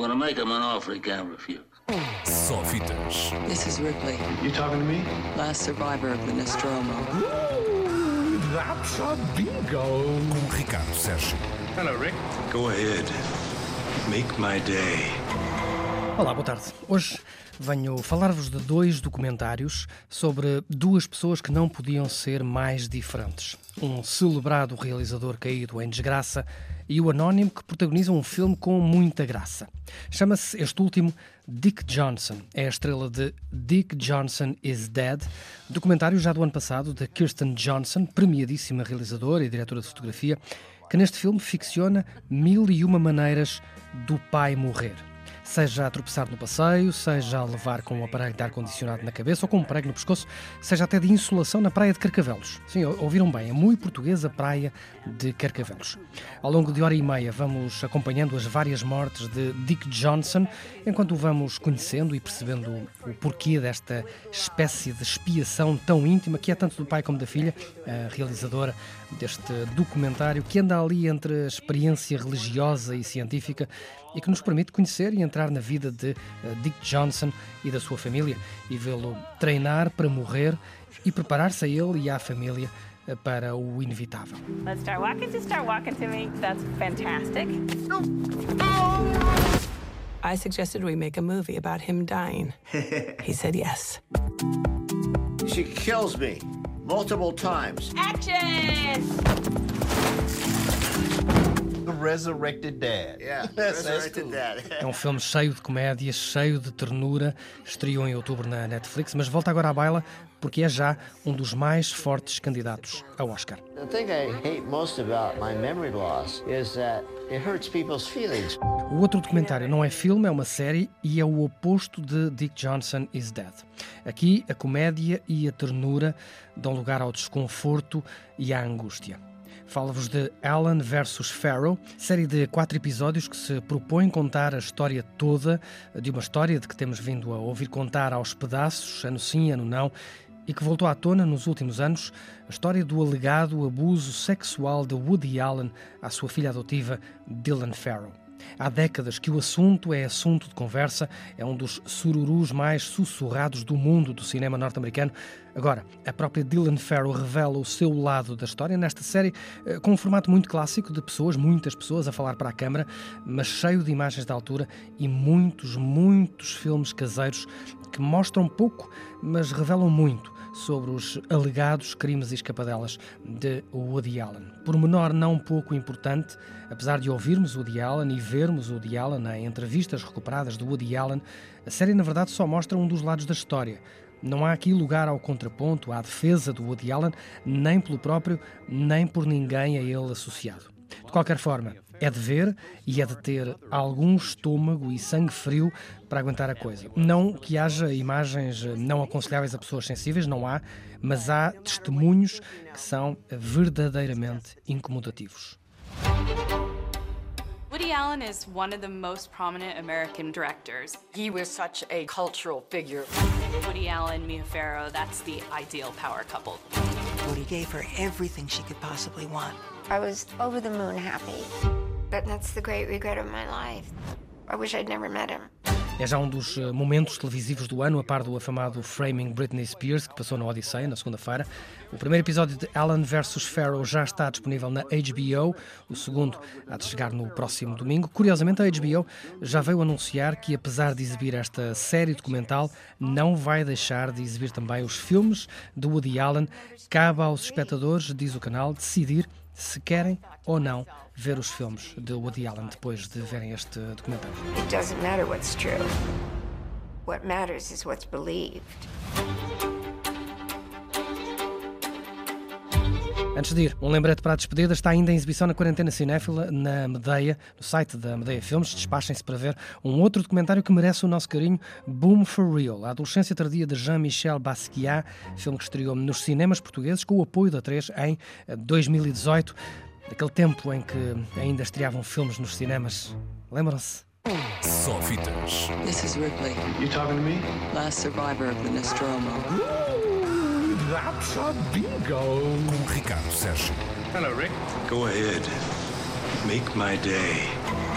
gonna make him an offer he can't refuse. Só fitas. This is Ripley, You talking to me? last survivor of the Nostromo. That's a bingo. Com Ricardo Sérgio. Hello, Rick. Go ahead. Make my day. Olá, boa tarde. Hoje venho falar-vos de dois documentários sobre duas pessoas que não podiam ser mais diferentes. Um celebrado realizador caído em desgraça e o anónimo que protagoniza um filme com muita graça. Chama-se este último Dick Johnson. É a estrela de Dick Johnson is Dead, documentário já do ano passado de Kirsten Johnson, premiadíssima realizadora e diretora de fotografia, que neste filme ficciona mil e uma maneiras do pai morrer seja a tropeçar no passeio, seja a levar com um aparelho de ar-condicionado na cabeça ou com um prego no pescoço, seja até de insolação na praia de Carcavelos. Sim, ouviram bem, é muito portuguesa praia de Carcavelos. Ao longo de hora e meia vamos acompanhando as várias mortes de Dick Johnson, enquanto vamos conhecendo e percebendo o porquê desta espécie de expiação tão íntima que é tanto do pai como da filha, a realizadora deste documentário que anda ali entre a experiência religiosa e científica e que nos permite conhecer e entrar na vida de uh, Dick Johnson e da sua família e vê-lo treinar para morrer e preparar-se a ele e à família uh, para o inevitável. Let's start walking. Just start walking to me. That's fantastic. I suggested we make a movie about him dying. he said yes. She kills me multiple times. Action! The resurrected dad. Yeah, That's resurrected dad. É um filme cheio de comédia, cheio de ternura, estreou em outubro na Netflix, mas volta agora à baila porque é já um dos mais fortes candidatos ao Oscar. The thing I hate most about my memory loss is that it hurts people's feelings. O outro documentário não é filme, é uma série e é o oposto de Dick Johnson is Dead. Aqui a comédia e a ternura dão lugar ao desconforto e à angústia. Falo-vos de Alan vs. Pharaoh, série de quatro episódios que se propõe contar a história toda de uma história de que temos vindo a ouvir contar aos pedaços, ano sim, ano não, e que voltou à tona nos últimos anos, a história do alegado abuso sexual de Woody Allen à sua filha adotiva Dylan Farrow. Há décadas que o assunto é assunto de conversa, é um dos sururus mais sussurrados do mundo do cinema norte-americano. Agora, a própria Dylan Farrow revela o seu lado da história nesta série, eh, com um formato muito clássico de pessoas, muitas pessoas a falar para a câmara, mas cheio de imagens de altura e muitos, muitos filmes caseiros que mostram pouco, mas revelam muito sobre os alegados crimes e escapadelas de Woody Allen. Por menor não pouco importante, apesar de ouvirmos Woody Allen e vermos Woody Allen em entrevistas recuperadas de Woody Allen, a série na verdade só mostra um dos lados da história. Não há aqui lugar ao contraponto, à defesa do Woody Allen, nem pelo próprio, nem por ninguém a ele associado. De qualquer forma, é de ver e é de ter algum estômago e sangue frio para aguentar a coisa. Não que haja imagens não aconselháveis a pessoas sensíveis, não há, mas há testemunhos que são verdadeiramente incomodativos. Woody Allen is one of the most prominent American directors. He was such a cultural figure. Woody Allen, Mia Farrow, that's the ideal power couple. Woody gave her everything she could possibly want. I was over the moon happy. But that's the great regret of my life. I wish I'd never met him. É já um dos eh, momentos televisivos do ano, a par do afamado Framing Britney Spears, que passou na Odisseia na segunda-feira. O primeiro episódio de Alan vs. Pharaoh já está disponível na HBO, o segundo há de chegar no próximo domingo. Curiosamente, a HBO já veio anunciar que, apesar de exibir esta série documental, não vai deixar de exibir também os filmes de Woody Allen. Cabe aos espectadores, diz o canal, decidir se querem ou não ver os filmes de Woody Allen depois de verem este documentário. It doesn't matter what's true. What matters is what's believed. Antes de ir, um lembrete para a despedida. Está ainda em exibição na Quarentena Cinéfila, na Medeia, no site da Medeia Filmes. Despachem-se para ver um outro documentário que merece o nosso carinho, Boom for Real, a adolescência tardia de Jean-Michel Basquiat, filme que estreou nos cinemas portugueses com o apoio da 3 em 2018, daquele tempo em que ainda estreavam filmes nos cinemas. Lembram-se? Só fitas. This is Ripley, You talking to me? last survivor of the Nostromo. A bingo. Com Ricardo Sérgio. Hello, Rick. Go ahead. Make my day.